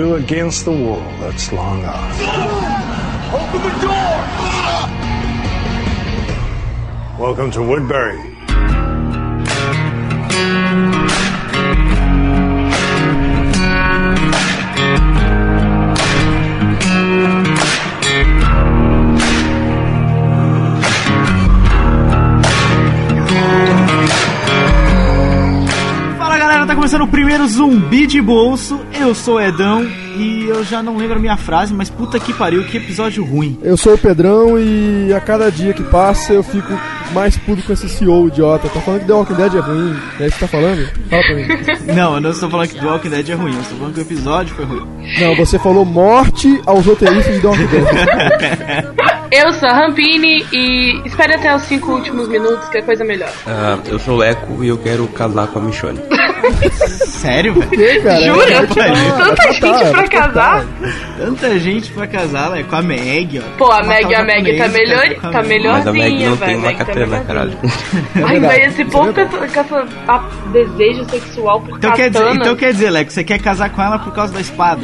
Two against the world that's long gone. Open the door! Welcome to Woodbury. Tá começando o primeiro Zumbi de Bolso. Eu sou o Edão e eu já não lembro a minha frase, mas puta que pariu, que episódio ruim. Eu sou o Pedrão e a cada dia que passa eu fico mais puto com esse CEO idiota. Tá falando que The Walking Dead é ruim? É isso que tá falando? Fala pra mim. Não, eu não estou falando que The Walking Dead é ruim, eu estou falando que o episódio foi ruim. Não, você falou morte aos roteiristas de The Walking Dead. Eu sou a Rampini e espere até os cinco últimos minutos que é coisa melhor. Ah, eu sou o Eco e eu quero casar com a Michonne. Sério, velho? Cara? Jura? É, Tanta gente tratar, pra casar? Tanta gente pra casar, né? Com a Meg, ó. Pô, a Meg, a Meg tá melhor, casar com a tá Meg. Mas a Meg melhorzinha, não velho. tem uma Meg tá caralho. melhorzinha. Ai, verdade, velho, esse povo é com essa, com essa a- desejo sexual por Então quer, dizer, então quer dizer, Leco, você quer casar com ela por causa da espada?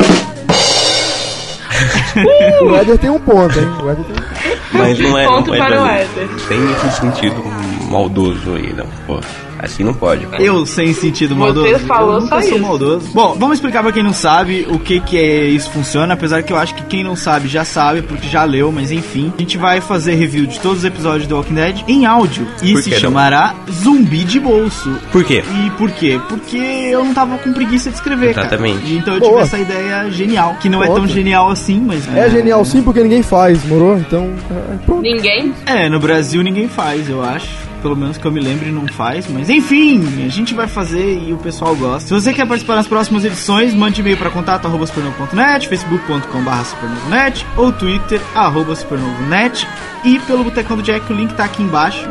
O Éder tem um ponto, hein? O Éder tem um ponto. Mas não é. Ponto não é para o pra- Éder. Tem esse sentido maldoso aí, não. Pô, assim não pode. Eu sem sentido Você maldoso. falou eu nunca só sou isso. maldoso. Bom, vamos explicar pra quem não sabe o que que é isso funciona, apesar que eu acho que quem não sabe já sabe porque já leu, mas enfim. A gente vai fazer review de todos os episódios do Walking Dead em áudio e Por se não? chamará Zumbi de Bolso. Por quê? E por quê? Porque eu não tava com preguiça de escrever, Exatamente. cara. Então eu Boa. tive essa ideia genial, que não é tão genial assim, mas... É genial sim porque ninguém faz, morou? Então, é, pronto. Ninguém? É, no Brasil ninguém faz, eu acho. Pelo menos que eu me lembre, não faz. Mas enfim, a gente vai fazer e o pessoal gosta. Se você quer participar nas próximas edições, mande e-mail para contato arroba supernovo.net, facebook.com.br supernovonet ou twitter supernovonet. E pelo Botecão do Jack, o link tá aqui embaixo.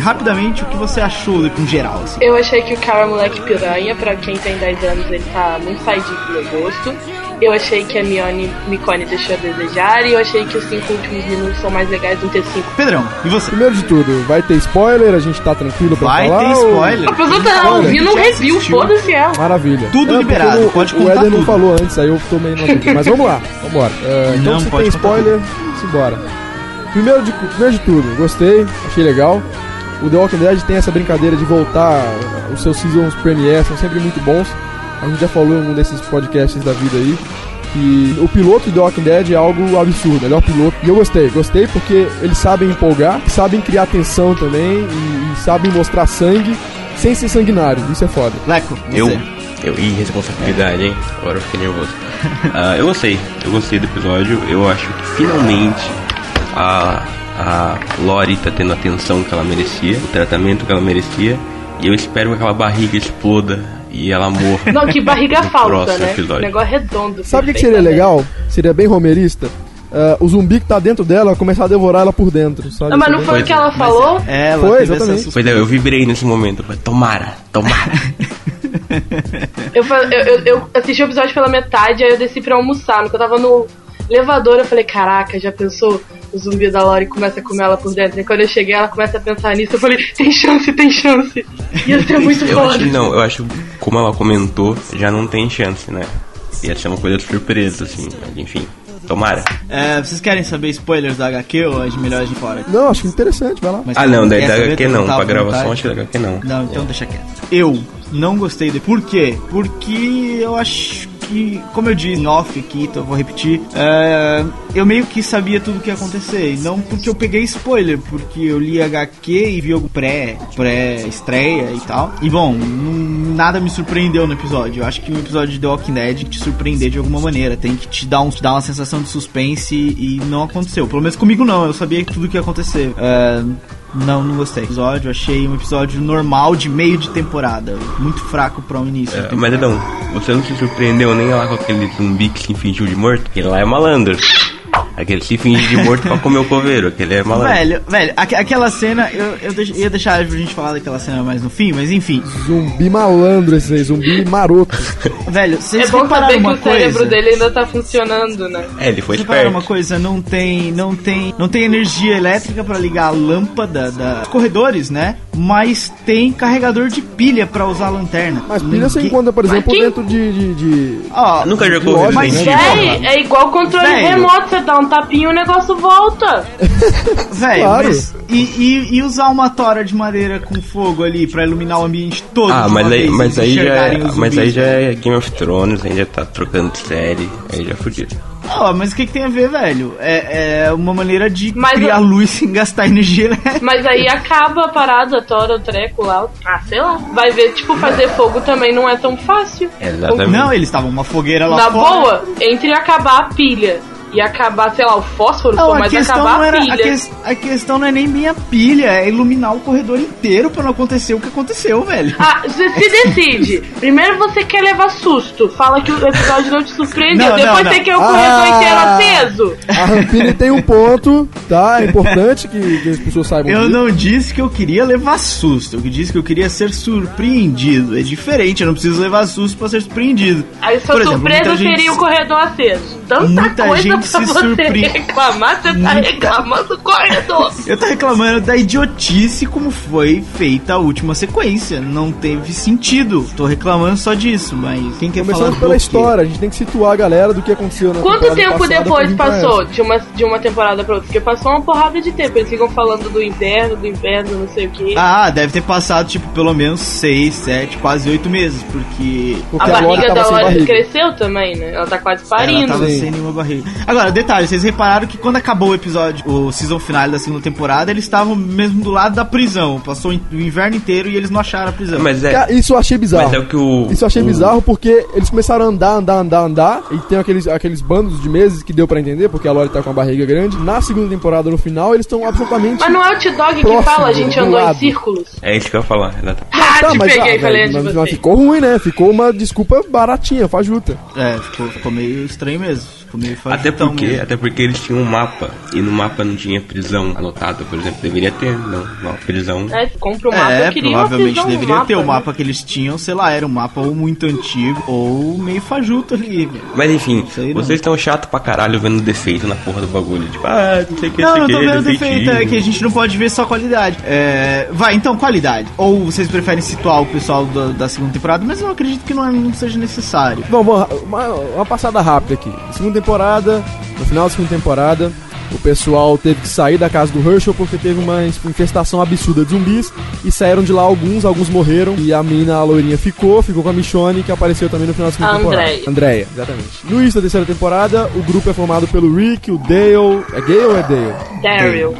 Rapidamente, o que você achou em geral? Assim? Eu achei que o cara é moleque piranha, pra quem tem 10 anos ele tá muito saidinho pro meu gosto. Eu achei que a Mione Micone deixou a desejar e eu achei que os cinco últimos minutos são mais legais do que os cinco. Pedrão, e você? Primeiro de tudo, vai ter spoiler? A gente tá tranquilo pra Vai falar? ter ou- spoiler. A pessoa tá Spoiler, ouvindo um review, foda-se ela. Maravilha. Tudo porque liberado, o- pode O contar Éder não tudo. falou antes, aí eu tomei dúvida. Mas vamos lá, vambora. É, então Não, se pode tem spoiler, simbora. Primeiro de, primeiro de tudo, gostei, achei legal. O The Walking Dead tem essa brincadeira de voltar, os seus seasons premiere são sempre muito bons. A gente já falou em um desses podcasts da vida aí. que o piloto de The Walking Dead é algo absurdo, melhor piloto. E eu gostei, gostei porque eles sabem empolgar, sabem criar tensão também e, e sabem mostrar sangue sem ser sanguinário. Isso é foda. Leco, você. Eu, eu, ih, responsabilidade, hein? Agora eu fiquei nervoso. Ah, eu gostei, eu gostei do episódio. Eu acho que finalmente a, a Lori tá tendo a atenção que ela merecia, o tratamento que ela merecia. E eu espero que aquela barriga exploda e ela morra. Não, que barriga falsa, próximo né? episódio. Negócio redondo. Sabe o que, seria legal? Seria bem romerista. Ah, o zumbi que tá dentro dela começar a devorar ela por dentro, sabe? Não, mas não é foi o que ela falou? É, ela Foi, exatamente. Pois é, eu vibrei nesse momento. Tomara, tomara. Eu, eu, eu assisti o episódio pela metade, aí eu desci pra almoçar. No que eu tava no elevador, eu falei, caraca, já pensou? O zumbi da Lori começa a comer ela por dentro. E quando eu cheguei, ela começa a pensar nisso. Eu falei, tem chance, tem chance. Ia ser muito Eu foda. acho não, eu acho como ela comentou, já não tem chance, né? Ia ser uma coisa de surpresa, assim, mas enfim. Tomara. É, vocês querem saber spoilers da HQ ou as melhores de fora? Não, acho interessante, vai lá. Mas Ah não, da saber? HQ não, pra gravação acho que da HQ não. Não, então deixa quieto. Eu não gostei de. Por quê? Porque eu acho como eu disse off aqui, então vou repetir, é, eu meio que sabia tudo o que ia acontecer. E não porque eu peguei spoiler, porque eu li HQ e vi algo pré, pré-estreia e tal. E bom, nada me surpreendeu no episódio. Eu acho que o episódio de The Walking Dead te surpreender de alguma maneira. Tem que te dar, um, te dar uma sensação de suspense e não aconteceu. Pelo menos comigo não, eu sabia tudo o que ia acontecer. É, não, não gostei. Episódio, achei um episódio normal de meio de temporada. Muito fraco pra um início. É, mas não, você não se surpreendeu nem lá com aquele zumbi que se fingiu de morto? Aquele lá é malandro. Aquele se finge de morto pra comer o coveiro, aquele é malandro. Velho, velho, aque- aquela cena, eu, eu deix- ia deixar pra gente falar daquela cena mais no fim, mas enfim. Zumbi malandro esse aí, zumbi maroto. Velho, vocês É bom repararam saber que uma o cérebro coisa? dele ainda tá funcionando, né? É, ele foi esperto. uma coisa, não tem, não tem, não tem energia elétrica pra ligar a lâmpada da- dos corredores, né? Mas tem carregador de pilha pra usar a lanterna. Mas pilha você encontra, por exemplo, quem- dentro de. de, de- Ó, Nunca de jogou loja, mas Resident já- Evil? Véi, é igual controle Velho. remoto, você dá um tapinha e o negócio volta. velho, Claro. mas e, e, e usar uma tora de madeira com fogo ali pra iluminar o ambiente todo? Ah, mas aí, mas, aí já é, mas aí já é Game of Thrones, aí já tá trocando série, aí já fudiu. Ah, mas o que, que tem a ver, velho? É, é uma maneira de Mas criar eu- luz sem gastar energia elétrica. Mas aí acaba a parada, a tora, o treco lá. Ah, sei lá. Vai ver, tipo, fazer fogo também não é tão fácil. Exatamente. Não, eles estavam uma fogueira lá Na fora. boa, entre acabar a pilha e acabar, sei lá, o fósforo, Não, pô, a mas acabar não a era, a, pilha. ques- a questão não é nem minha pilha, é iluminar o corredor inteiro pra não acontecer o que aconteceu, velho. Ah, você se decide. Primeiro você quer levar susto. Fala que o episódio não te surpreendeu. Não, Depois não. você quer o corredor Ah. inteiro aceso. A Rampini tem um ponto, tá? É importante que, que as pessoas saibam Eu disso. não disse que eu queria levar susto, eu disse que eu queria ser surpreendido. É diferente, eu não preciso levar susto pra ser surpreendido. Aí sua Por exemplo, surpresa gente seria o se- corredor aceso. Tanta muita coisa gente pra se você surpre- reclamar, você tá reclamando do corredor. Eu tô reclamando da idiotice como foi feita a última sequência. Não teve sentido. Tô reclamando só disso, mas quem quer falar Começando do pela história, a gente tem que situar a galera do que aconteceu na Quanto tempo depois passou de uma, de uma temporada pra outra? Porque passou uma porrada de tempo. Eles ficam falando do inverno, do inverno, não sei o que. Ah, deve ter passado, tipo, pelo menos seis, sete, quase oito meses, porque a Porque a Lori barriga tava da Lori cresceu também, né? Ela tá quase parindo. ela tava Sim. sem nenhuma barriga. Agora, detalhe, vocês repararam que quando acabou o episódio, o season final da segunda temporada, eles estavam mesmo do lado da prisão. Passou o inverno inteiro e eles não acharam a prisão. Mas é, Cara, isso eu achei bizarro. mas é o que o... Isso eu achei o- bizarro porque eles começaram a andar, andar, andar, andar. E tem aqueles, aqueles bandos de meses que deu pra entender, porque a Lori tá com a barriga grande. Na segunda temporada, no final, eles estão absolutamente. Mas não é o T-Dog que fala, a gente do andou em lado. círculos. É isso que eu ia falar, exatamente. Ah, Tá, te mas, peguei, ah, falei mas, mas você. ficou ruim, né? Ficou uma desculpa baratinha, fajuta. É, ficou, ficou meio estranho mesmo. Ficou meio Até porque, mesmo. até porque eles tinham um mapa, e no mapa não tinha prisão anotada, por exemplo. Deveria ter, não. Uma prisão. É, compra o mapa, É, uma provavelmente deveria ter. O né? mapa que eles tinham, sei lá, era um mapa ou muito antigo ou meio fajuto ali. Mas enfim, vocês estão chato pra caralho vendo defeito na porra do bagulho. Tipo, ah, não sei o que, Não, sei não tô vendo defeito, é que a gente não pode ver só qualidade. É, vai, então, qualidade. Ou vocês preferem situar o pessoal da, da segunda temporada, mas eu acredito que não, é- não seja necessário. Bom, vamos, uma, uma passada rápida aqui. Segunda temporada, no final da segunda temporada, o pessoal teve que sair da casa do Herschel porque teve uma infestação absurda de zumbis e saíram de lá alguns, alguns morreram e a mina, a loirinha, ficou, ficou com a Michonne que apareceu também no final da segunda A temporada. Andrea, exatamente. No início da terceira temporada, o grupo é formado pelo Rick, o Dale. É Gale ou é Dale? Daryl.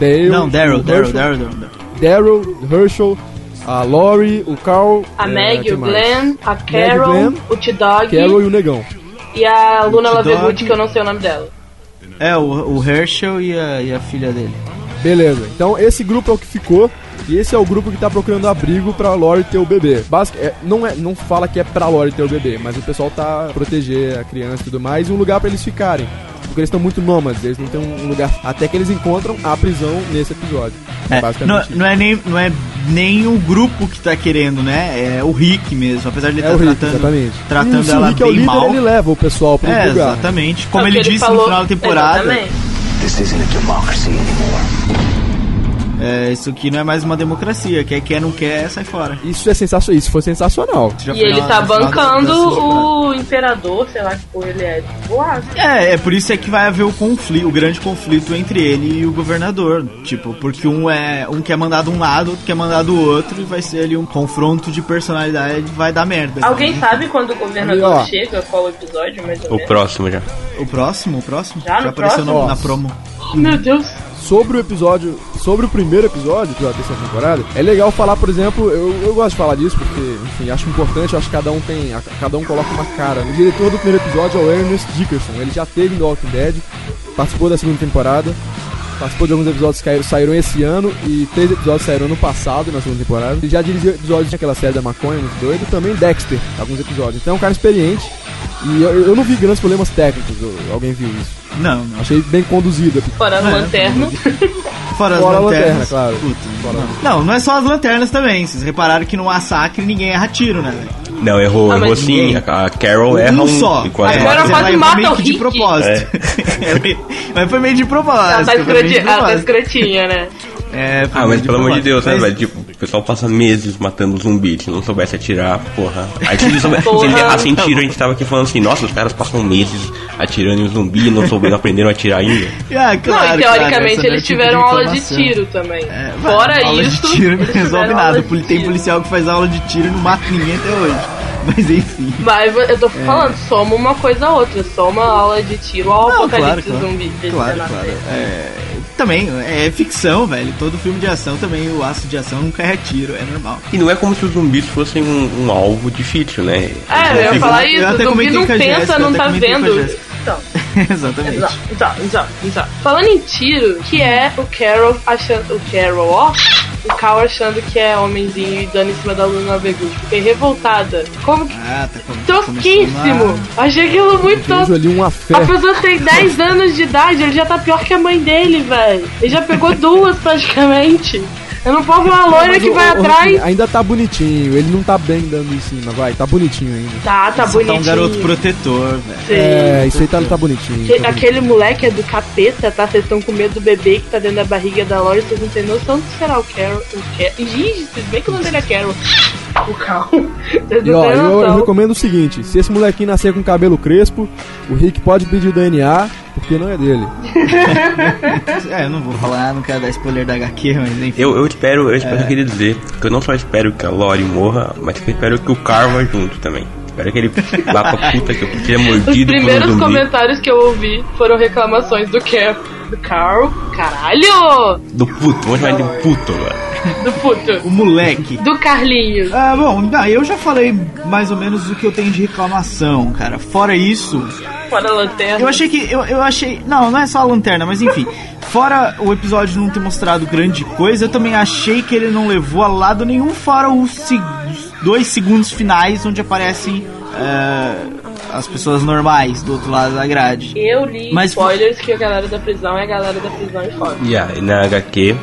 Dale. não, Daryl, Daryl, Daryl, Daryl. Daryl, Herschel, a Lori, o Carl. A é, Meg, o mais? Glenn, a Carol, Glenn, o T-Dog Carol e o Negão. E a Luna. Lovegood, que eu não sei o nome dela. É, o, o Herschel e a, e a filha dele. Beleza, então esse grupo é o que ficou. E esse é o grupo que tá procurando abrigo pra Lori ter o bebê. Basic, é, não, é, não fala que é pra Lori ter o bebê, mas o pessoal tá proteger a criança e tudo mais e um lugar pra eles ficarem. Porque eles estão muito nômades, eles não têm um lugar. Até que eles encontram a prisão nesse episódio. É, não, basicamente. não é nem, não é nem o grupo que tá querendo, né? É o Rick mesmo. Apesar de ele É estar o Rick, tratando, exatamente. tratando e ela Rick é o bem líder, mal. ele leva o pessoal pro É, lugar. exatamente. Como É ele que disse falou- no final da temporada. Exatamente. This isn't a democracy anymore. É, isso aqui não é mais uma democracia. Quer quer, não quer, sai fora. Isso é sensacional. Isso foi sensacional. Isso já E foi ele tá bancando o imperador, sei lá que porra ele é. Tipo, ah, É, é por isso é que vai haver o conflito, o grande conflito entre ele e o governador. Tipo, porque um é um quer mandar de um lado, outro quer mandar do outro, e vai ser ali um confronto de personalidade, vai dar merda. Alguém sabe quando o governador ó. chega? Qual episódio, mais ou O menos? próximo já. O próximo, o próximo? Já no apareceu próximo? na, na promo. Oh, meu Deus. Sobre o episódio, sobre o primeiro episódio da terceira temporada, é legal falar, por exemplo, eu, eu gosto de falar disso porque, enfim, acho importante, acho que cada um tem, a- cada um coloca uma cara. O diretor do primeiro episódio é o Ernest Dickerson, ele já teve The Walking Dead, participou da segunda temporada, participou de alguns episódios que saíram esse ano e três episódios saíram ano passado na segunda temporada. Ele já dirigiu episódios daquela série da maconha, muito doido, também Dexter, alguns episódios. Então é um cara experiente e eu, eu não vi grandes problemas técnicos, eu- alguém viu isso. Não, não. Achei bem conduzido. Fora o É, lanterno. Fora as Fora a lanternas. lanterna, claro. Puta, Fora não. não, não é só as lanternas também. Vocês repararam que no massacre ninguém erra tiro, né? velho? Não, errou, Ah, errou sim. A, a Carol erra um um só. e quase É, Agora mas quase ela mata meio o que de Rick. propósito. mas foi meio de propósito. Ela tá, escrotinha, tá escrotinha, né? É, foi Ah, mas pelo amor de. Deus, né, Mas- velho? Tipo, pessoal passa meses matando zumbi. Se não soubesse atirar, porra. Aí se ele soubesse, se ele Porra. errasse em tiro, a gente tava aqui falando assim, nossa, os caras passam meses atirando em um zumbi e não souberam, aprenderam a atirar ainda. Ah, claro, não, e claro, teoricamente essa não é eles tipo tiveram de aula de tiro também. É, Fora aula isso. de tiro não eles resolve tiveram nada. Tem policial que faz aula de tiro e não mata ninguém até hoje. Mas enfim. Mas eu tô falando, soma uma coisa a outra. Soma a aula de tiro ao apocalipse claro, claro. zumbi. que eles Claro, claro. É, também, é ficção, velho. Todo filme de ação também, o aço de ação nunca é tiro, é normal. E não é como se os zumbis fossem um, um alvo difícil, né? É, eu ia Eu falar até isso. O zumbi comentei não pensa, Jéssica, não até tá vendo. Então, Exatamente. exato, exato, exato, exato. Falando em tiro, que é o Carol achando. O Carol, ó. O Cal achando que é homenzinho e dando em cima da Luna Vegut. Fiquei revoltada. Como que. Ah, tá com- Tosquíssimo! Achei aquilo muito tosco. ali uma fé. A pessoa tem 10 anos de idade, ele já tá pior que a mãe dele, velho. Ele já pegou duas praticamente. Eu não posso ver uma loira que o- vai o- atrás. Ainda tá bonitinho, ele não tá bem dando em cima, vai, tá bonitinho ainda. Tá, tá Você bonitinho. tá um garoto protetor, velho. Sim. É, isso aí tá, tá bonitinho. Tá Aquele moleque é do capeta, tá? Vocês estão com medo do bebê que tá dentro da barriga da Lori, vocês não têm noção do que será o Carol. O Carol. Ih, vocês bem que o nome dele é Carol. O Cal. Vocês E ó, eu, eu recomendo o seguinte: se esse molequinho nascer com cabelo crespo, o Rick pode pedir o DNA, porque não é dele. É, eu não vou falar, não quero dar spoiler da HQ, mas enfim. Eu, eu espero, eu espero É. eu queria dizer que eu não só espero que a Lori morra, mas que eu espero que o Carl vá junto também. Espero que ele vá pra puta que eu Os mordido um primeiros comentários que eu ouvi foram reclamações do Carol. Do Carl. Caralho! Do puto, vamos chamar ele de puto agora. Do puto. O moleque. Do Carlinhos. Ah, bom, não, eu já falei mais ou menos o que eu tenho de reclamação, cara. Fora isso, Fora a lanterna. eu achei que. Eu, eu achei. Não, não é só a lanterna, mas enfim. Fora o episódio não ter mostrado grande coisa, eu também achei que ele não levou a lado nenhum, fora os, se- os dois segundos finais onde aparecem é, as pessoas normais do outro lado da grade. Eu li Mas- spoilers que a galera da prisão é a galera da prisão e fora. Yeah, e na HQ,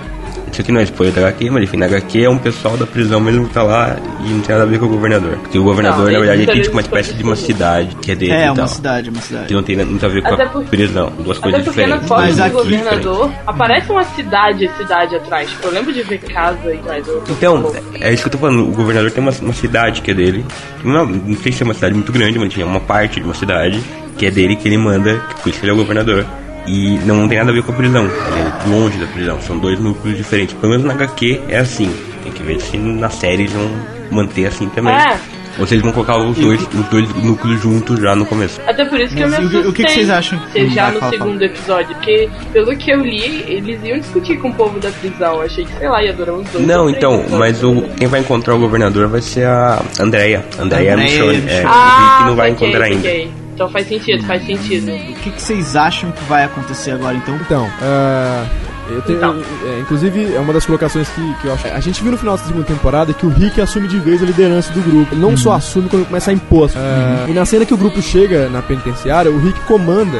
isso aqui não é spoiler da HQ, mas enfim, na HQ é um pessoal da prisão mesmo que tá lá e não tem nada a ver com o governador. Porque o governador, Não, na verdade, ele tem eles tipo uma espécie de uma cidade que é dele É, e uma tal. cidade, uma cidade. Que não tem nada a ver com Até a por- prisão, duas Até coisas diferentes. foto Mas do aqui- governador aparece uma cidade, cidade atrás. Tipo, eu lembro de ver casa e mais outra. Então, é isso que eu tô falando. O governador tem uma, uma cidade que é dele. Não, não sei se é uma cidade muito grande, mas tinha uma parte de uma cidade que é dele que ele manda, que por isso que ele é o governador. E não tem nada a ver com a prisão. Ele é longe da prisão. São dois núcleos diferentes. Pelo menos na HQ é assim. Tem que ver se na série eles vão manter assim também. É. Ou se eles vão colocar os dois, os dois núcleos juntos já no começo. Até por isso que Mas eu me o que- assustei. o que que vocês acham que Ser já no falar- segundo episódio. Porque, pelo que eu li, eles iam discutir com o povo da prisão. Achei que, sei lá, ia durar uns dois Não, então, mas o, quem vai encontrar o governador vai ser a Andrea. Andrea Andrea Michonne. É, o Ah, Rick não vai saquei, encontrar ainda. Então faz sentido, faz sentido. O que, que vocês acham que vai acontecer agora, então? Então, é, eu tenho, Então. é, inclusive, é uma das colocações que, que eu acho. A gente viu no final da segunda temporada que o Rick assume de vez a liderança do grupo. Ele não só assume quando começa a impor. É, E na cena que o grupo chega na penitenciária, o Rick comanda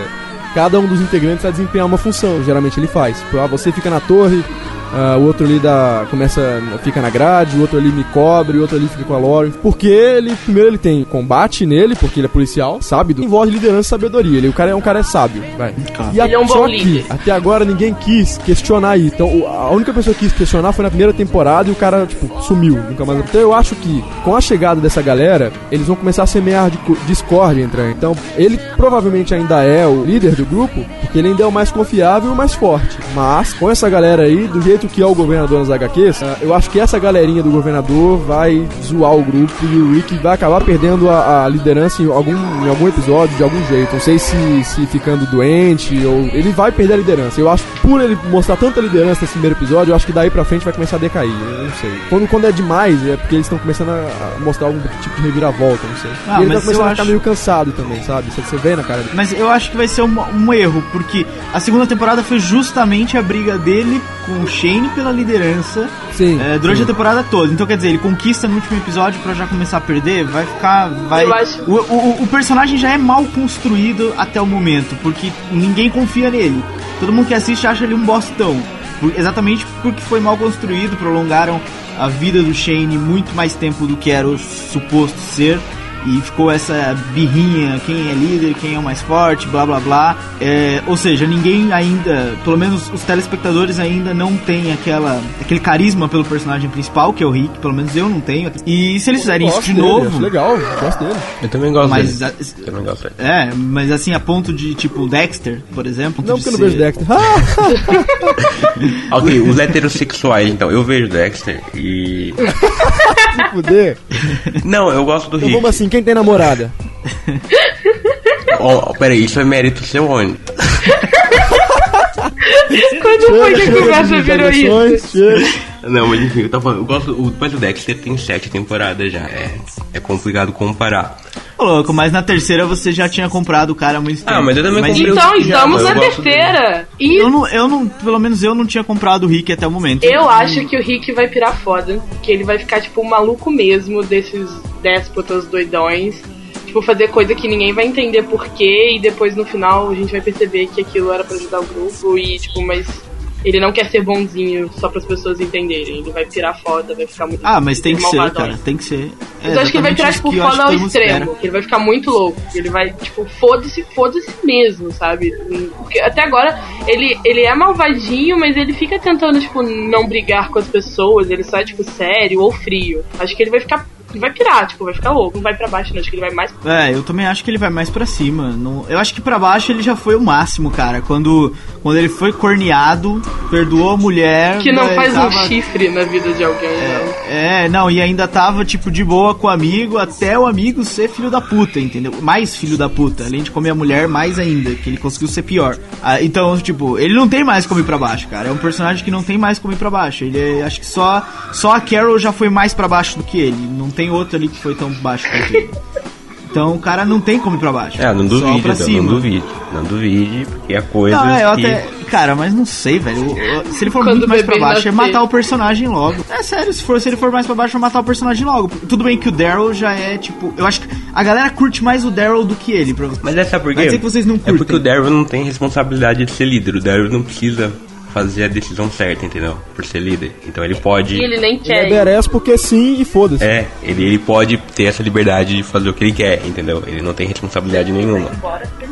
cada um dos integrantes a desempenhar uma função. Geralmente ele faz. Tipo, ah, você fica na torre, ah, o outro ali dá, começa, fica na grade, o outro ali me cobre, o outro ali fica com a Lore. Porque ele, primeiro ele tem combate nele, porque ele é policial, voz de liderança e sabedoria. Ele, o cara é um cara sábio, vai. E Ele é um bom só que, líder. até agora ninguém quis questionar aí. Então, a única pessoa que quis questionar foi na primeira temporada e o cara, tipo, sumiu. Nunca mais. Então, eu acho que com a chegada dessa galera, eles vão começar a semear de discórdia entre. Então, ele provavelmente ainda é o líder do grupo, porque ele ainda é o mais confiável e o mais forte. Mas, com essa galera aí, do jeito que é o governador nas HQs, eu acho que essa galerinha do governador vai zoar o grupo e o Rick vai acabar perdendo a, a liderança em algum, em algum episódio, de algum jeito. Não sei se, se ficando doente ou. Ele vai perder a liderança. Eu acho que por ele mostrar tanta liderança nesse primeiro episódio, eu acho que daí pra frente vai começar a decair. Eu não sei. Quando, quando é demais, é porque eles estão começando a mostrar algum tipo de reviravolta, não sei. Ah, e ele tá começando a ficar acho- meio cansado também, sabe? Você, você vê na cara dele. Mas eu acho que vai ser um, um erro, porque a segunda temporada foi justamente a briga dele com o Shane pela liderança Sim. é, durante sim. a temporada toda. Então quer dizer, ele conquista no último episódio pra já começar a perder, vai ficar. Vai... Eu acho- O, o, o personagem já é mal construído até o momento, porque ninguém confia nele. Todo mundo que assiste acha ele um bostão. Por- exatamente porque foi mal construído, prolongaram a vida do Shane muito mais tempo do que era o suposto ser. E ficou essa birrinha, quem é líder, quem é o mais forte, blá blá blá. É, ou seja, ninguém ainda, pelo menos os telespectadores ainda não tem aquela, aquele carisma pelo personagem principal, que é o Rick, pelo menos eu não tenho. E se eles fizerem isso de dele, novo. Legal, gosto dele. Eu também gosto Mas, dele. a- Eu também gosto dele. é, mas assim, a ponto de, tipo, Dexter, por exemplo. Não porque eu não vejo Dexter. Ok, os heterossexuais, então. Eu vejo Dexter e. se fuder. Não, eu gosto do Então Rick. vamos assim, quem tem namorada? Ó, peraí, isso é mérito seu onde? Quando foi que a Chega conversa de virou isso? chega. Não, mas enfim, eu tava falando. Eu gosto. O, mas o Dexter tem sete temporadas já. É, é complicado comparar. Louco, mas na terceira você já tinha comprado o cara há muito tempo. Ah, mas eu também comprei o Então, estamos mas na terceira. E Eu não, eu não, pelo menos eu não tinha comprado o Rick até o momento. eu acho que o Rick vai pirar foda. Que ele vai ficar, tipo, um maluco mesmo desses déspotas doidões. Tipo, fazer coisa que ninguém vai entender porquê. E depois no final a gente vai perceber que aquilo era pra ajudar o grupo. E, tipo, mas ele não quer ser bonzinho só para as pessoas entenderem. Ele vai pirar foda, vai ficar muito. Ah, mas tem que ser, malvadão. cara, tem que ser. É Mas eu acho que ele vai isso tipo, foda ao extremo. ele vai ficar muito louco. Ele vai, tipo, foda-se, foda-se mesmo, sabe? Porque até agora ele, ele é malvadinho, mas ele fica tentando, tipo, não brigar com as pessoas. Ele só é, tipo, sério ou frio. Acho que ele vai ficar. Ele vai pirar, tipo, vai ficar louco. Não vai pra baixo, não. Acho que ele vai mais. É, eu também acho que ele vai mais pra cima. Não- eu acho que pra baixo ele já foi o máximo, cara. Quando, quando ele foi corneado, perdoou a mulher. Que não né, faz tava- um chifre na vida de alguém, não. É, não, e ainda tava, tipo, de boa com o amigo, até o amigo ser filho da puta, entendeu? Mais filho da puta. Além de comer a mulher, mais ainda, que ele conseguiu ser pior. Ah, então, tipo, ele não tem mais como ir pra baixo, cara. É um personagem que não tem mais como ir pra baixo. Ele é, acho que só, só a Carol já foi mais pra baixo do que ele. Não tem outro ali que foi tão baixo quanto ele. Então o cara não tem como ir pra baixo. É, não Só duvide, pra então, cima. não duvide. Não duvide, porque é coisa Não, é, eu que... até. Cara, mas não sei, velho. Se ele for Quando muito mais pra baixo, é matar o personagem logo. É sério, se, for, se ele for mais pra baixo, é matar o personagem logo. Tudo bem que o Daryl já é, tipo. Eu acho que a galera curte mais o Daryl do que ele. Pra... Mas é sabe por quê? Vai dizer que vocês não É curtem. porque o Daryl não tem responsabilidade de ser líder. O Daryl não precisa fazer a decisão certa, entendeu? Por ser líder. Então ele pode... E ele nem Ele quer. é badass porque sim e foda-se. É, ele, ele pode ter essa liberdade de fazer o que ele quer, entendeu? Ele não tem responsabilidade nenhuma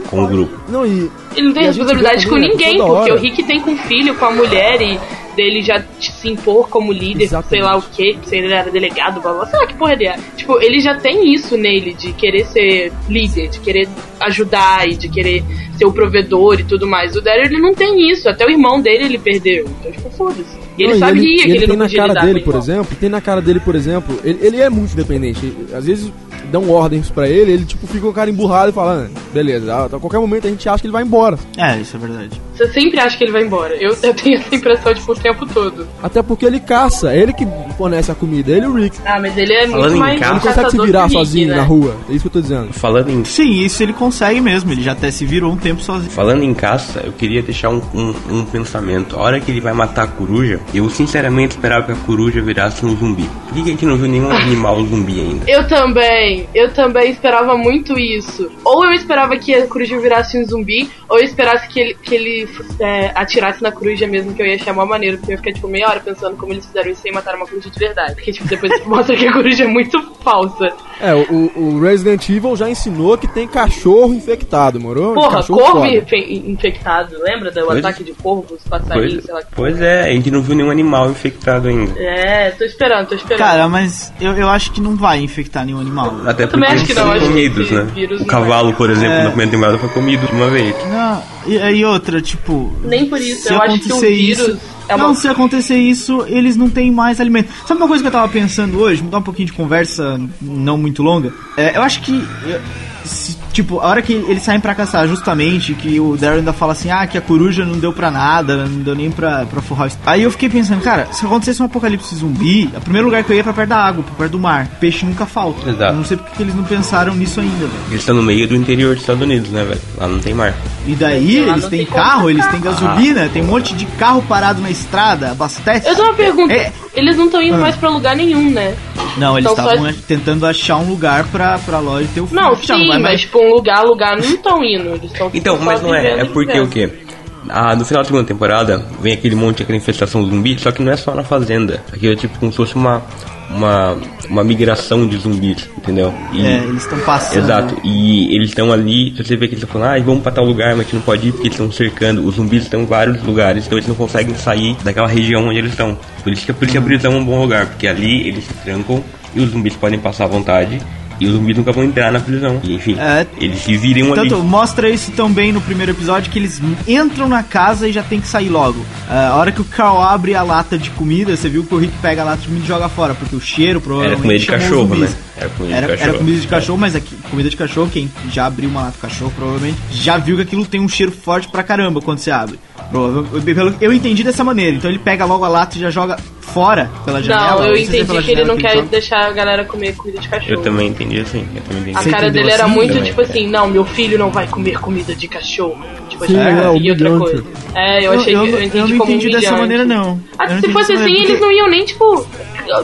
com o grupo. Não, e. Ele não tem E responsabilidade com né, ninguém, porque o Rick tem com um filho, com a mulher e dele já se impor como líder, Exatamente. sei lá o que, se ele era delegado, blá blá, sei lá que porra ele é. Tipo, ele já tem isso nele, de querer ser líder, de querer ajudar e de querer ser o provedor e tudo mais. O Daryl, ele não tem isso, até o irmão dele ele perdeu. Então, tipo, foda-se. E ele Não, sabia e que ele ele tem não na podia cara lidar dele, por exemplo, tem na cara dele, por exemplo, ele, ele é muito independente. Às vezes dão ordens pra ele, ele tipo fica com o cara emburrado e fala, "Ah, beleza, a qualquer momento a gente acha que ele vai embora. É, isso é verdade. Você sempre acha que ele vai embora. Eu, eu tenho essa impressão, tipo, o tempo todo. Até porque ele caça, é ele que fornece a comida, ele e o Rick. Ah, mas ele é Falando muito mais caça- Ele consegue se virar Rick, sozinho né? na rua, é isso que eu tô dizendo. Falando em Sim, isso ele consegue mesmo. Ele já até se virou um tempo sozinho. Falando em caça, eu queria deixar um, um, um pensamento. A hora que ele vai matar a coruja, eu sinceramente esperava que a coruja virasse um zumbi. Por que a gente não viu nenhum animal zumbi ainda? Eu também, eu também esperava muito isso. Ou eu esperava que a coruja virasse um zumbi, ou eu esperasse que ele, que ele é, atirasse na coruja mesmo, que eu ia achar mó maneiro, porque eu ia ficar tipo meia hora pensando como eles fizeram isso sem matar uma coruja de verdade. Porque tipo, depois mostra que a coruja é muito falsa. É, o, o Resident Evil já ensinou que tem cachorro infectado, moro? Porra, corvo infectado, lembra do Pois- ataque de corvos, passarinhos, Pois, sei lá. que pois é, a gente não viu nenhum animal infectado ainda. É, tô esperando, tô esperando. Cara, mas eu, eu acho que não vai infectar nenhum animal. Até porque eles não, são que comidos, né? O não cavalo, por exemplo, É. na primeira temporada foi comido de uma vez. Não, e, e outra, tipo. Nem por isso, se eu acho que acontecer vírus isso. é uma- Não, se acontecer isso, eles não têm mais alimento. Sabe uma coisa que eu tava pensando hoje? Mudar um pouquinho de conversa, não muito longa. É, eu acho que. se- tipo, a hora que eles saem pra caçar, justamente, que o Daryl ainda fala assim, ah, que a coruja não deu pra nada, não deu nem pra, pra forrar o Aí eu fiquei pensando, cara, se acontecesse um apocalipse zumbi, o primeiro lugar que eu ia é pra perto da água, pra perto do mar. Peixe nunca falta. Exato. Eu não sei porque que eles não pensaram nisso ainda, velho. Eles estão no meio do interior dos Estados Unidos, né, velho? Lá não tem mar. E daí Lá eles têm carro, eles têm gasolina, tem um monte de carro parado na estrada, abastece. Eu tenho uma pergunta. É. Eles não estão indo Ah. mais pra lugar nenhum, né? Não, eles Então só- estavam tentando achar um lugar pra, pra loja ter o filho. Não, Já sim, vai mas mais- tipo, um lugar, lugar não estão indo. Eles estão Então, mas não é. É porque o quê? Ah, no final da segunda temporada vem aquele monte, aquela infestação zumbi, só que não é só na fazenda. Aqui é tipo como se fosse uma, uma, uma migração de zumbis, entendeu? E- É, eles estão passando. Exato, e eles estão ali, você vê que eles estão falando, ah, vamos pra tal lugar, mas a gente não pode ir porque eles estão cercando, os zumbis estão em vários lugares, então eles não conseguem sair daquela região onde eles estão. Por isso que, por isso que a prisão é um bom lugar, porque ali eles se trancam e os zumbis podem passar à vontade, e os zumbis nunca vão entrar na prisão. E, enfim, É. eles se viram ali. Tanto mostra isso também no primeiro episódio que eles entram na casa e já tem que sair logo. Ah, a hora que o Carl abre a lata de comida, você viu que o Rick pega a lata de comida e joga fora, porque o cheiro Era provavelmente comida de cachorro, né? Era comida de Era, cachorro. era comida de cachorro, mas aqui, comida de cachorro, quem já abriu uma lata de cachorro provavelmente já viu que aquilo tem um cheiro forte pra caramba quando você abre. Eu entendi dessa maneira, então ele pega logo a lata e já joga fora pela janela. Não, eu é entendi que ele não quer deixar a galera comer comida de cachorro. Eu também entendi assim, eu também entendi. A Você cara dele era assim? muito Também. tipo assim, não, meu filho não vai comer comida de cachorro. Tipo, Sim, que é, conseguia outra coisa. É, eu achei eu, que eu eu, entendi eu não como entendi dessa maneira, não. Ah, Eu se fosse assim, maneira, eles não iam nem, tipo.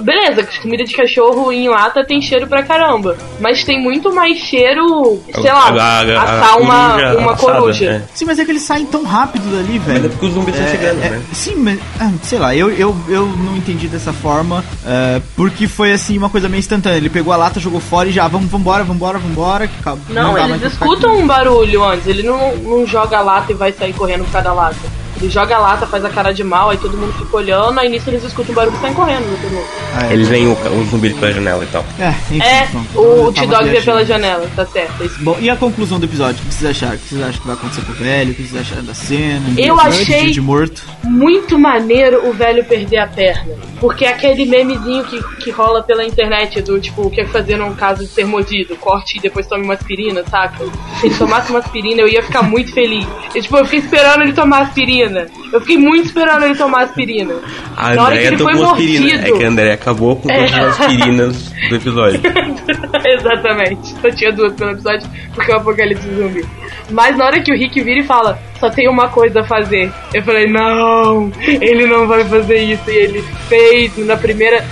Beleza, comida de cachorro em lata tem cheiro pra caramba. Mas tem muito mais cheiro, sei lá, A- a- a- assar a uma, coruja uma assada, coruja. é. Sim, mas é que eles saem tão rápido dali, velho. Mas é porque os zumbis estão chegando, é, né? Sim, mas ah, sei lá, eu, eu, eu não entendi dessa forma, é, porque foi assim uma coisa meio instantânea. Ele pegou a lata, jogou fora e já, vamos, vambora, vambora, vambora. Não, dá eles escutam um barulho antes. Ele não, não joga a lata e vai sair correndo por cada lata. Ele joga a lata, faz a cara de mal, aí todo mundo fica olhando, aí nisso eles escutam um barulho e saem correndo. né. Ah, é. Eles veem o, o zumbi pela janela e tal. É, enfim, É, pronto. o T-Dog vê pela janela, tá certo. é isso. Bom, e a conclusão do episódio? O que vocês acharam? O que vocês acham que vai acontecer com o velho? O que vocês acharam da cena? Eu achei- de morto. Muito maneiro o velho perder a perna. Porque é aquele memezinho que, que rola pela internet do tipo, o que fazer num caso de ser mordido? Corte e depois tome uma aspirina, saca? Se ele tomasse uma aspirina, eu ia ficar muito feliz. E, tipo, eu fiquei esperando ele tomar aspirina. Eu fiquei muito esperando ele tomar aspirina. A Na hora que ele foi aspirina. mordido. É que a Andrea acabou com todas É. as aspirinas do episódio. Exatamente. Só tinha duas pelo episódio porque é o apocalipse zumbi. Mas na hora que o Rick vira e fala, só tem uma coisa a fazer. Eu falei, não, ele não vai fazer isso. E ele fez na primeira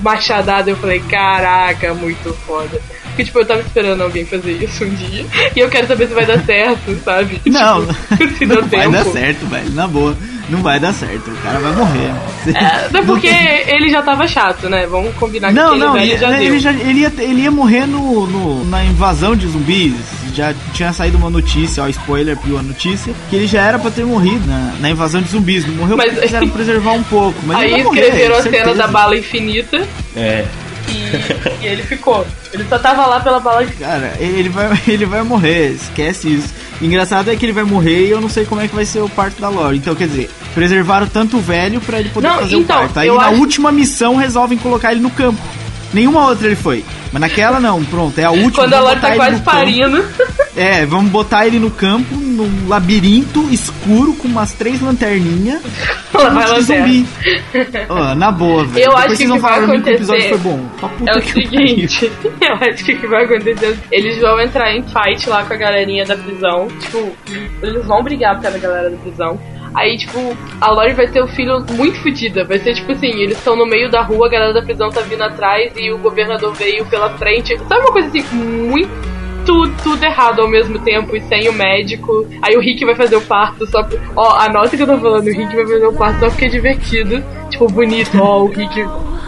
machadada. Eu falei, caraca, muito foda. Porque, tipo, eu tava esperando alguém fazer isso um dia. E eu quero saber se vai dar certo, sabe? Não, Tipo, se deu não vai tempo. dar certo, velho. Na boa, não vai dar certo. O cara vai morrer. É, até porque ele já tava chato, né? Vamos combinar que Não, aquele não, velho ele, já ele, deu. já, ele, ia, ele ia morrer no, no- na invasão de zumbis. Já tinha saído uma notícia, ó, spoiler pior notícia, que ele já era pra ter morrido na, na invasão de zumbis. Não morreu Mas- porque quiseram preservar um pouco. Mas ele Aí vai morrer, escreveram a cena da bala infinita É. e, e ele ficou. Ele só tava lá pela bala infinita. Cara, ele vai, ele vai morrer, esquece isso. Engraçado é que ele vai morrer e eu não sei como é que vai ser o parto da Lore. Então, quer dizer, preservaram tanto o velho pra ele poder Não, fazer então, o parto. Aí na acho- última missão resolvem colocar ele no campo. Nenhuma outra ele foi. Mas naquela não, pronto, é a última. Quando a Lore tá quase parindo. É, vamos botar ele no campo, num labirinto escuro com umas três lanterninhas. Lanterna. zumbi. Ó, na boa, velho. Eu Depois acho que vocês que vai mim que o episódio acontecer foi bom. É o seguinte, eu acho que o que vai acontecer, eles vão entrar em fight lá com a galerinha da prisão, tipo, eles vão brigar da galera da prisão. Aí, tipo, a Lori vai ter o filho muito fodida. Vai ser tipo assim, eles estão no meio da rua, a galera da prisão tá vindo atrás e o governador veio pela frente. Sabe uma coisa assim, muito tudo, tudo errado ao mesmo tempo e sem o médico. Aí o Rick vai fazer o parto só. Ó, a nota que eu tô falando, o Rick vai fazer o parto só porque é divertido. Tipo, bonito, ó, o Rick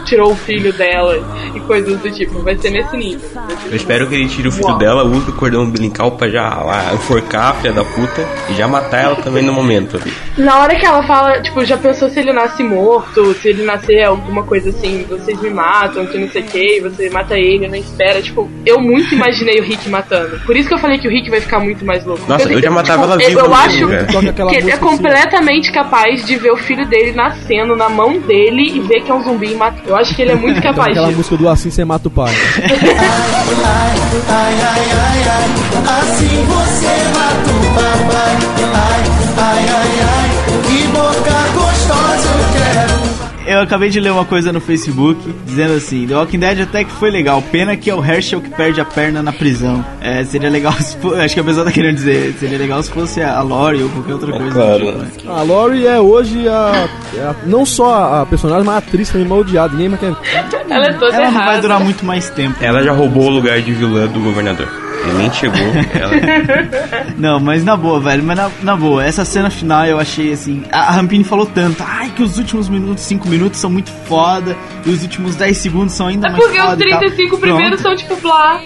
tirou o filho dela e coisas do tipo. Vai ser nesse nível. Eu espero que ele tire o filho Uau. dela, use o cordão umbilical pra já lá, enforcar a filha da puta e já matar ela também no momento. ali. Na hora que ela fala, tipo, já pensou se ele nasce morto, se ele nascer alguma coisa assim, vocês me matam, que não sei o que, você mata ele, não espera. Tipo, eu muito imaginei o Rick matando. Por isso que eu falei que o Rick vai ficar muito mais louco. Nossa, Porque, eu já matava ela eu- viva Eu no acho filme, que ele é assim, completamente capaz de ver o filho dele nascendo na mão dele e ver que é um zumbi e matar. Eu acho que ele é muito Toca capaz aquela música do Assim Você Mata o Pai. Assim você mata o papai. Ai, ai, ai, Eu acabei de ler uma coisa no Facebook dizendo assim: The Walking Dead até que foi legal, pena que é o Herschel que perde a perna na prisão. É, seria legal se Acho que a pessoa tá querendo dizer: seria legal se fosse a Lori ou qualquer outra coisa. do claro. tipo, né? A Lori é hoje a, é a- não só a, personagem, mas a atriz também mal odiada. Ninguém mais quer. Ela é toda Ela vai durar muito mais tempo. Ela já roubou o lugar de vilã do governador. Ele nem chegou. Ela... Não, mas na boa, velho. Mas na, na boa, essa cena final eu achei assim. A, a Rampini falou tanto. Ai, que os últimos minutos, 5 minutos são muito foda. E os últimos 10 segundos são ainda É mais porque os foda. e tal. 35 primeiros Pronto. são tipo blá.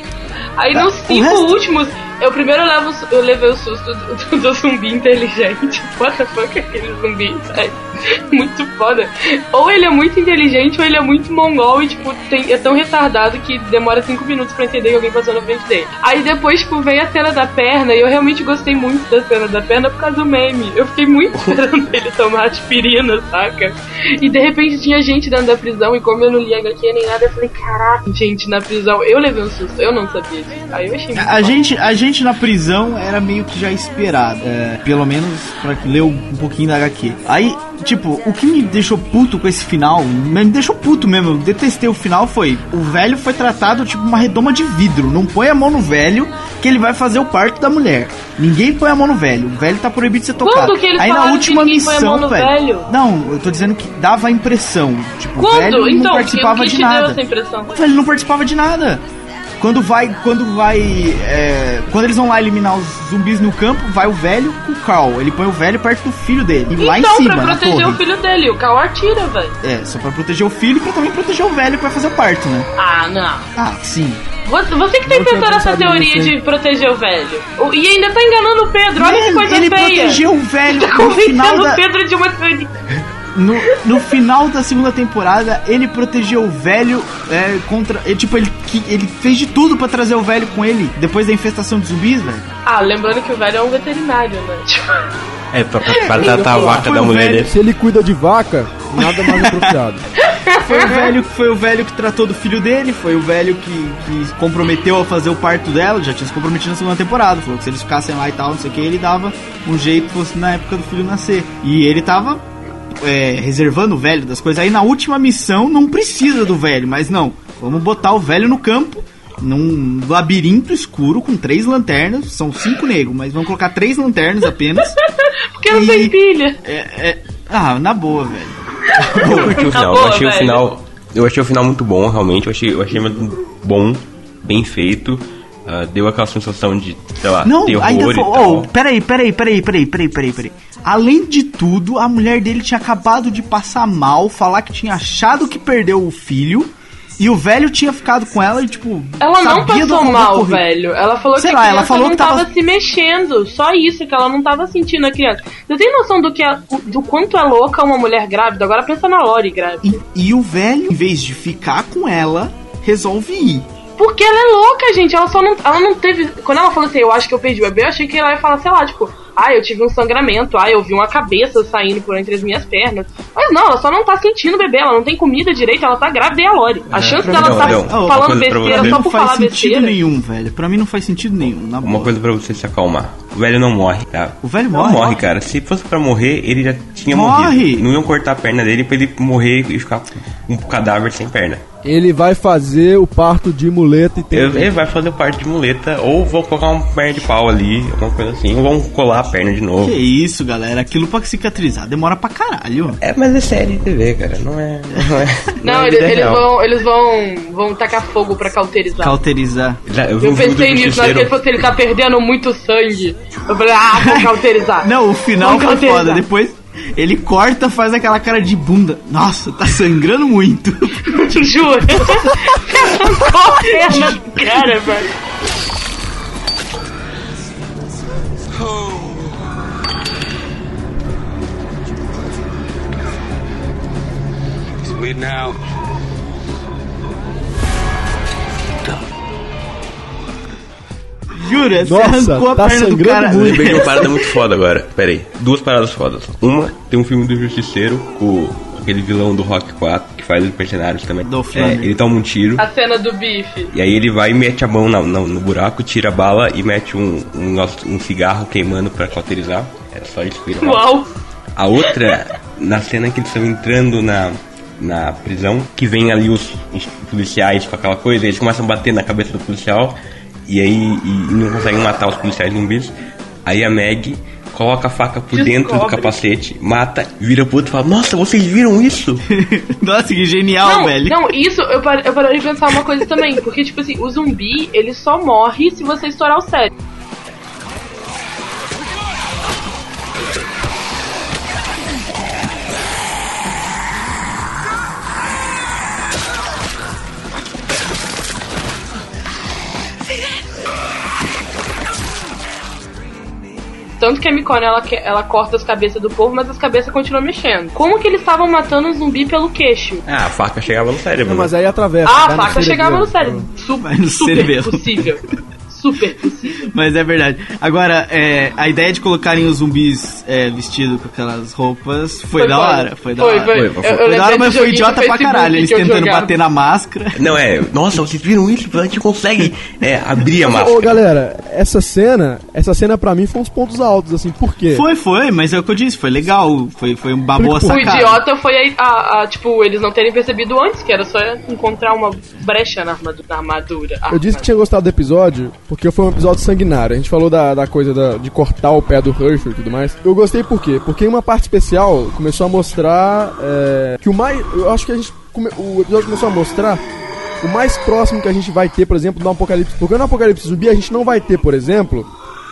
Aí Tá, nos o 5 resto- últimos, eu primeiro levo, eu levei o susto do, do zumbi inteligente. What the fuck é aquele zumbi? velho? Muito foda. Ou ele é muito inteligente ou ele é muito mongol e, tipo, tem- é tão retardado que demora 5 minutos pra entender que alguém passou na frente dele. Aí depois, tipo, vem a cena da perna e eu realmente gostei muito da cena da perna por causa do meme. Eu fiquei muito esperando ele tomar aspirina, saca? E de repente tinha gente dentro da prisão e como eu não li HQ nem nada, eu falei, caraca, gente na prisão. Eu levei um susto, eu não sabia disso. Aí eu achei muito A gente, a gente na prisão era meio que já esperado. É, pelo menos pra ler um pouquinho da HQ. Aí, tipo, o que me deixou puto com esse final, me deixou puto mesmo, eu detestei o final, foi o velho foi tratado tipo uma redoma de vidro. Não põe a mão no velho que ele vai fazer o parto da mulher. Ninguém põe a mão no velho. O velho tá proibido de ser tocado. Aí na última missão, no velho? Não, eu tô dizendo que dava a impressão. Tipo, o Quando? velho Então, não o participava que de nada. essa impressão? O velho não participava de nada. Quando vai, quando vai, é, quando eles vão lá eliminar os zumbis no campo, vai o velho com o Carl. Ele põe o velho perto do filho dele, e lá em então, cima, pra na proteger torre. o filho dele, o Cal atira, velho. É, só pra proteger o filho e pra também proteger o velho que vai fazer o parto, né? Ah, não. Ah, sim. Você, você que tá inventando essa teoria de proteger o velho. O- e ainda tá enganando o Pedro, olha que Mano, coisa ele feia. protegeu o velho Tá no final da, o Pedro de uma teoria. no, no final da segunda temporada, ele protegeu o velho é, contra. é, tipo, ele, que, ele fez de tudo pra trazer o velho com ele depois da infestação de zumbis, velho. Ah, lembrando que o velho é um veterinário, né? Tipo, É, pra, pra, pra tratar a vaca da mulher velho. dele. Se ele cuida de vaca, nada mais apropriado. Foi o velho, foi o velho que tratou do filho dele, foi o velho que, que se comprometeu a fazer o parto dela, já tinha se comprometido na segunda temporada. Falou que se eles ficassem lá e tal, não sei o que, ele dava um jeito que fosse na época do filho nascer. E ele tava é, reservando o velho das coisas. Aí na última missão não precisa do velho, mas não. Vamos botar o velho no campo. Num labirinto escuro com três lanternas, são cinco negros, mas vamos colocar três lanternas apenas. porque não tem pilha. É, é- ah, na boa, velho. Eu curti o final. boa, eu achei o velho. final. Eu achei o final muito bom, realmente. Eu achei, eu achei muito bom, bem feito. Ah, deu aquela sensação de, sei lá, Não, terror ainda e foi. tal. Oh, peraí, peraí, peraí, peraí, peraí, peraí, peraí. Além de tudo, a mulher dele tinha acabado de passar mal, falar que tinha achado que perdeu o filho. E o velho tinha ficado com ela e, tipo. Ela não passou mal, velho. Ela falou Sei que lá, a ela falou não que tava- tava se mexendo. Só isso, que ela não tava sentindo a criança. Você tem noção do, que a- do quanto é louca uma mulher grávida? Agora pensa na Lori grávida. E, e o velho, em vez de ficar com ela, resolve ir. Porque ela é louca, gente. Ela só não. Ela não teve. Quando ela falou assim, eu acho que eu perdi o bebê, eu achei que ela ia falar, sei lá, tipo, ah, eu tive um sangramento, ah, eu vi uma cabeça saindo por entre as minhas pernas. Mas não, ela só não tá sentindo o bebê, ela não tem comida direito, ela tá grávida e a Lori. A chance dela não, tá não. Falando coisa pra besteira você. só não por faz falar sentido besteira. nenhum, velho. Pra mim não faz sentido nenhum, na Uma boa. coisa pra você se acalmar. O velho não morre, tá? O velho Não morre? morre, cara. Se fosse pra morrer, ele já tinha Morre! morrido. Não iam cortar a perna dele pra ele morrer e ficar um cadáver sem perna. Ele vai fazer o parto de muleta e tem. Ele vai fazer parte de muleta, ou vou colocar uma perna de pau ali, alguma coisa assim, ou vão colar a perna de novo. Que isso, galera. Aquilo pra cicatrizar demora pra caralho. É, mas é série de TV, cara, não é. Não, é, Não, é eles, eles vão, eles vão, vão tacar fogo pra cauterizar. Cauterizar. Eu, Eu um pensei nisso, na hora que ele falou assim, ele tá perdendo muito sangue. Eu falei, ah, vou cauterizar. Não, o final Vamos foi cauterizar. foda. Depois ele corta, faz aquela cara de bunda. Nossa, tá sangrando muito. Juro. Correndo na cara, velho. He's bleeding out. Jura? Você Nossa, arrancou a tá perna do sangrando cara. muito. Lembrei de uma parada muito foda agora. Pera aí. Duas paradas fodas. Uma, tem um filme do Justiceiro com aquele vilão do Rock 4 que faz os personagens também. Dolph É, ele toma um tiro. A cena do bife. E aí ele vai e mete a mão na- na- no buraco, tira a bala e mete um, um, um cigarro queimando pra cauterizar. É só isso que ele fala. Uau. A outra, na cena que eles estão entrando na, na prisão, que vem ali os, os policiais com aquela coisa, eles começam a bater na cabeça do policial e aí e não conseguem matar os policiais zumbis. Aí a Meg coloca a faca por dentro do Descobre. capacete, mata, vira pro outro e fala: Nossa, vocês viram isso? Nossa, que genial, Não, velho. não, isso eu parei, eu parei de pensar uma coisa também. Porque, tipo assim, o zumbi, ele só morre se você estourar o cérebro. Tanto que a Micone, ela, ela corta as cabeças do povo, mas as cabeças continuam mexendo. Como que eles estavam matando o zumbi pelo queixo? Ah, a faca chegava no cérebro. Não, né? mas aí atravessa. Ah, a no faca chegava no cérebro. Super, super possível. Super possível. Mas é verdade. Agora, é, a ideia de colocarem os zumbis é, vestidos com aquelas roupas foi, da foda. hora. Foi da Foi, hora. foi. Foi, foi. eu Foi da hora, mas foi idiota pra caralho. Eles tentando jogava. bater na máscara. Não, é. Nossa, vocês viram isso? A gente consegue é, abrir a máscara. Ô, galera, essa cena, essa cena pra mim foi uns pontos altos, assim, por quê? Foi, foi, mas é o que eu disse, foi legal. Foi, foi uma boa O O sacada. idiota foi a, a- a, tipo, eles não terem percebido antes, que era só encontrar uma brecha na armadura. Na armadura. Eu disse que tinha gostado do episódio porque foi um episódio sanguinário. A gente falou da, da coisa da- de cortar o pé do Herschel e tudo mais. Eu gostei por quê? Porque em uma parte especial começou a mostrar é, que o mais. Eu acho que a gente. come- o episódio começou a mostrar o mais próximo que a gente vai ter, por exemplo, do apocalipse. Porque no apocalipse zumbi a gente não vai ter, por exemplo,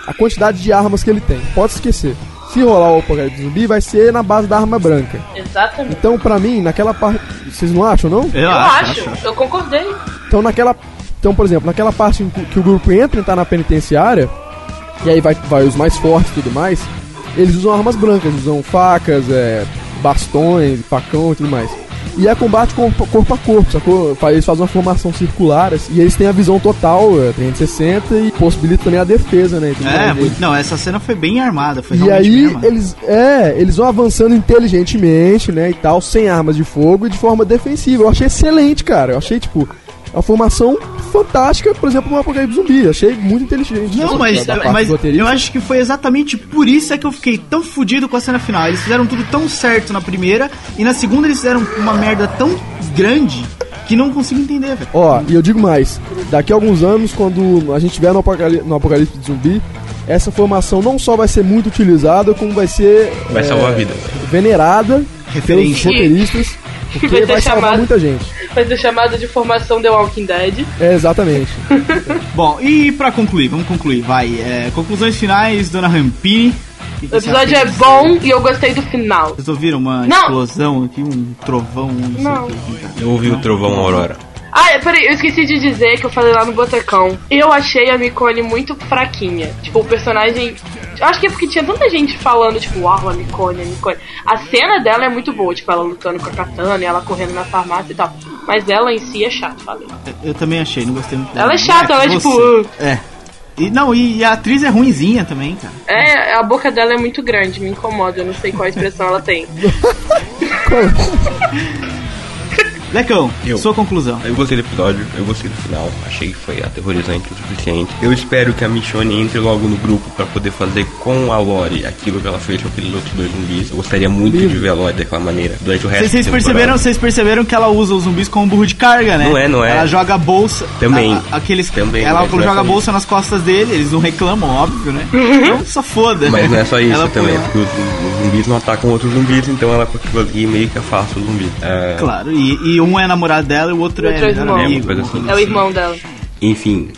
a quantidade de armas que ele tem. Pode esquecer. Se rolar o apocalipse zumbi, vai ser na base da arma branca. Exatamente. Então, pra mim, naquela parte. Vocês não acham, não? Eu, Eu acho, acho, acho, acho. eu concordei. Então naquela. Então, por exemplo, naquela parte em que o grupo entra e tá na penitenciária, e aí vai, vai os mais fortes e tudo mais, eles usam armas brancas, usam facas, é, bastões, facão e tudo mais. E é combate corpo, corpo a corpo, sacou? Eles fazem uma formação circular assim, e eles têm a visão total, é, 360, e possibilita também a defesa, né? É, muito, não, essa cena foi bem armada, foi E aí eles, é, eles vão avançando inteligentemente, né, e tal, sem armas de fogo e de forma defensiva. Eu achei excelente, cara. Eu achei, tipo, uma formação fantástica, por exemplo, no Apocalipse Zumbi. Achei muito inteligente. Não, mas, mas eu acho que foi exatamente por isso é que eu fiquei tão fudido com a cena final. Eles fizeram tudo tão certo na primeira, e na segunda eles fizeram uma merda tão grande que não consigo entender, velho. Ó, e eu digo mais, daqui a alguns anos, quando a gente estiver no, apocali no Apocalipse de Zumbi, essa formação não só vai ser muito utilizada, como vai ser Vai é, salvar a vida. venerada pelos Referência. roteiristas, porque Vai vai, ser salvar chamado- muita gente. Vai ser chamada de formação The Walking Dead. É, exatamente. Bom, e pra concluir, vamos concluir, vai. É, conclusões finais, Dona Rampini. O episódio é bom e eu gostei do final. Vocês ouviram uma Não. explosão aqui, um trovão, não sei Não. cara. Eu ouvi o trovão Aurora. Ah, é, peraí, eu esqueci de dizer que eu falei lá no Botecão. Eu achei a Micone muito fraquinha. Tipo, o personagem. eu Acho que é porque tinha tanta gente falando, tipo, uau, a Micone, a Micone. A cena dela é muito boa, tipo, ela lutando com a katana e ela correndo na farmácia e tal. Mas ela em si é chata, falei. Eu também achei, não gostei muito Ela é chata, ela é tipo, você- É. E, não, e, e a atriz é ruinzinha também, cara. É, a boca dela é muito grande, me incomoda, eu não sei qual expressão ela tem. Lecão, Eu. sua conclusão. Eu gostei do episódio, eu gostei do final, achei que foi aterrorizante o suficiente. Eu espero que a Michonne entre logo no grupo pra poder fazer com a Lori aquilo que ela fez com aqueles outros dois zumbis. Eu gostaria muito de ver a Lori daquela maneira durante o resto Vocês, perceberam, vocês perceberam que ela usa os zumbis como burro de carga, né? Não é, não é. Ela joga a bolsa. Também. a- a- aqueles, Também, ela é joga bolsa nas costas dele, eles não reclamam, óbvio, né? Então só foda. Mas não é só isso Ela também, põe- porque os, os zumbis não atacam outros zumbis, então ela aquilo ali meio que afasta os zumbis. É, Claro, e, e um é namorado dela e o outro, O outro é é, irmão. amigo. É, assim. É o irmão dela. Enfim,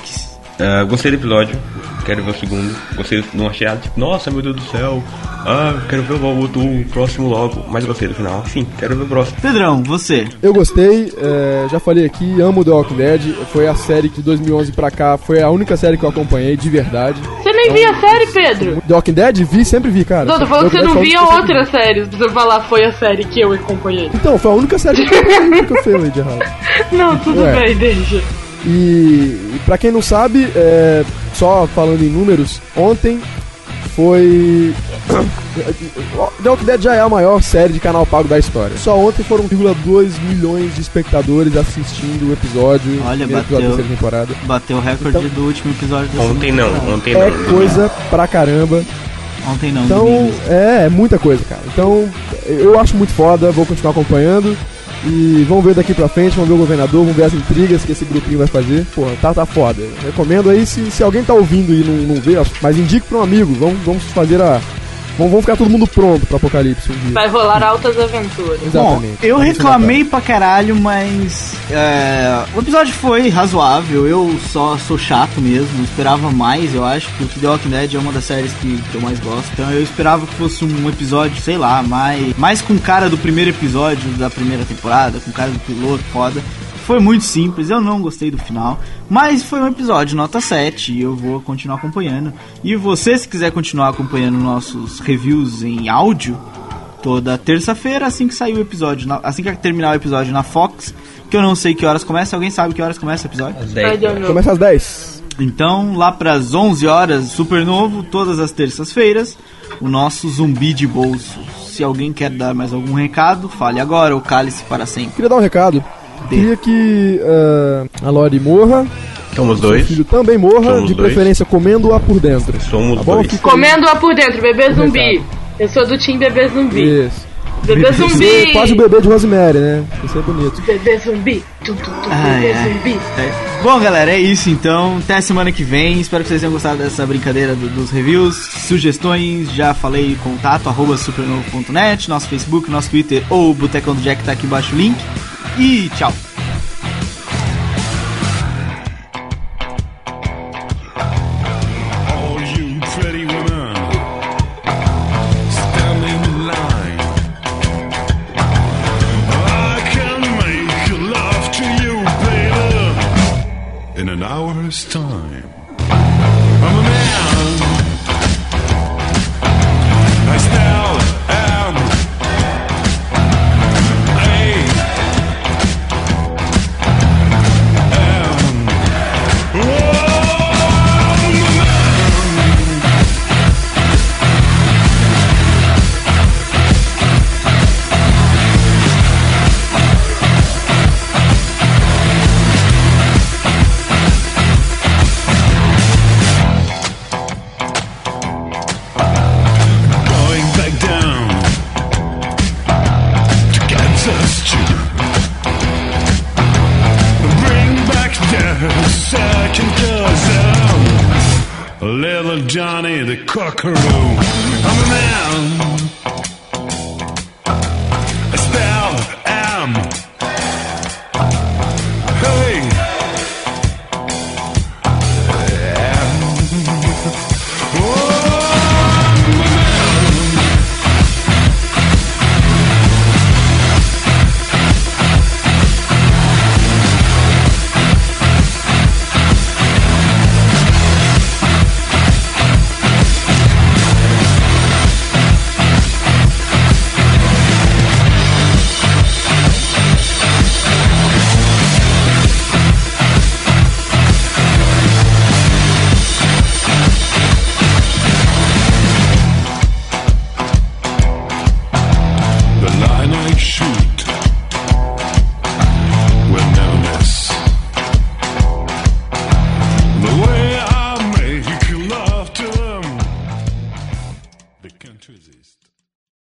ah, gostei do episódio, quero ver o segundo. Gostei, não achei nada tipo, nossa, meu Deus do céu, ah, quero ver o outro, o próximo logo, mas gostei do final. Enfim, quero ver o próximo. Pedrão, você. Eu gostei, é, já falei aqui, amo The Walking Dead. Foi a série que de 2011 pra cá foi a única série que eu acompanhei de verdade. Você nem via a série, Pedro? The Walking Dead? Vi, sempre vi, cara. Não, tô falando que você não via foi a única outras séries. Pra você falar, foi a série que eu acompanhei. Então, foi a única série que eu acompanhei que eu falei de errado. Não, tudo Ué. bem, deixa. E, e pra quem não sabe, é, só falando em números, ontem foi. The Walking Dead já é a maior série de canal pago da história. Só ontem foram 1,2 milhões de espectadores assistindo o episódio. Olha, episódio bateu. terceira temporada. Bateu o recorde Então- do último episódio da Ontem não, ontem não. É domingo. coisa pra caramba. Ontem não, Então, domingo. é, é muita coisa, cara. Então, eu acho muito foda, vou continuar acompanhando. E vamos ver daqui pra frente, vamos ver o governador, vamos ver as intrigas que esse grupinho vai fazer. Pô, tá, tá foda. Recomendo aí, se, se alguém tá ouvindo e não, não vê, mas indique pra um amigo. Vamos, vamos fazer a. Vamos, vamos ficar todo mundo pronto pro apocalipse um dia. Vai rolar altas aventuras. Bom, Exatamente. eu Vamos se reclamei pra caralho, mas é, o episódio foi razoável. Eu só sou chato mesmo, esperava mais, eu acho, porque The Walking Dead é uma das séries que, que eu mais gosto. Então eu esperava que fosse um episódio, sei lá, mais, mais com cara do primeiro episódio da primeira temporada, com cara do piloto, foda. Foi muito simples, eu não gostei do final, mas foi um episódio nota 7 e eu vou continuar acompanhando. E você, se quiser continuar acompanhando nossos reviews em áudio, toda terça-feira, assim que sair o episódio, na- assim que terminar o episódio na Fox, que eu não sei que horas começa, alguém sabe que horas começa o episódio? Às I 10 don't horas. know. Começa às 10. Então, lá pras 11 horas, super novo, todas as terças-feiras, o nosso zumbi de bolso. Se alguém quer dar mais algum recado, fale agora ou cale-se para sempre. Queria dar um recado. Queria que eh, a Lori morra, Somos seu dois. filho também morra, Somos de dois. preferência comendo-a por dentro. Somos Tá bom? dois. Comendo-a por dentro, bebê Um zumbi. Eu sou do time bebê zumbi. Isso. Bebê Você é zumbi! quase o bebê de Rosemary, né? Isso é bonito. Bebê zumbi. Tu, tu, tu, Ai, bebê ai. zumbi. É. Bom, galera, é isso então. Até a semana que vem. Espero que vocês tenham gostado dessa brincadeira do- dos reviews. Sugestões, já falei, contato, arroba supernovo.net, nosso Facebook, nosso Twitter ou o Botecão do Jack tá aqui embaixo o link. E tchau. Bring back the second cousin, little Johnny the Cockaroo. I'm a man.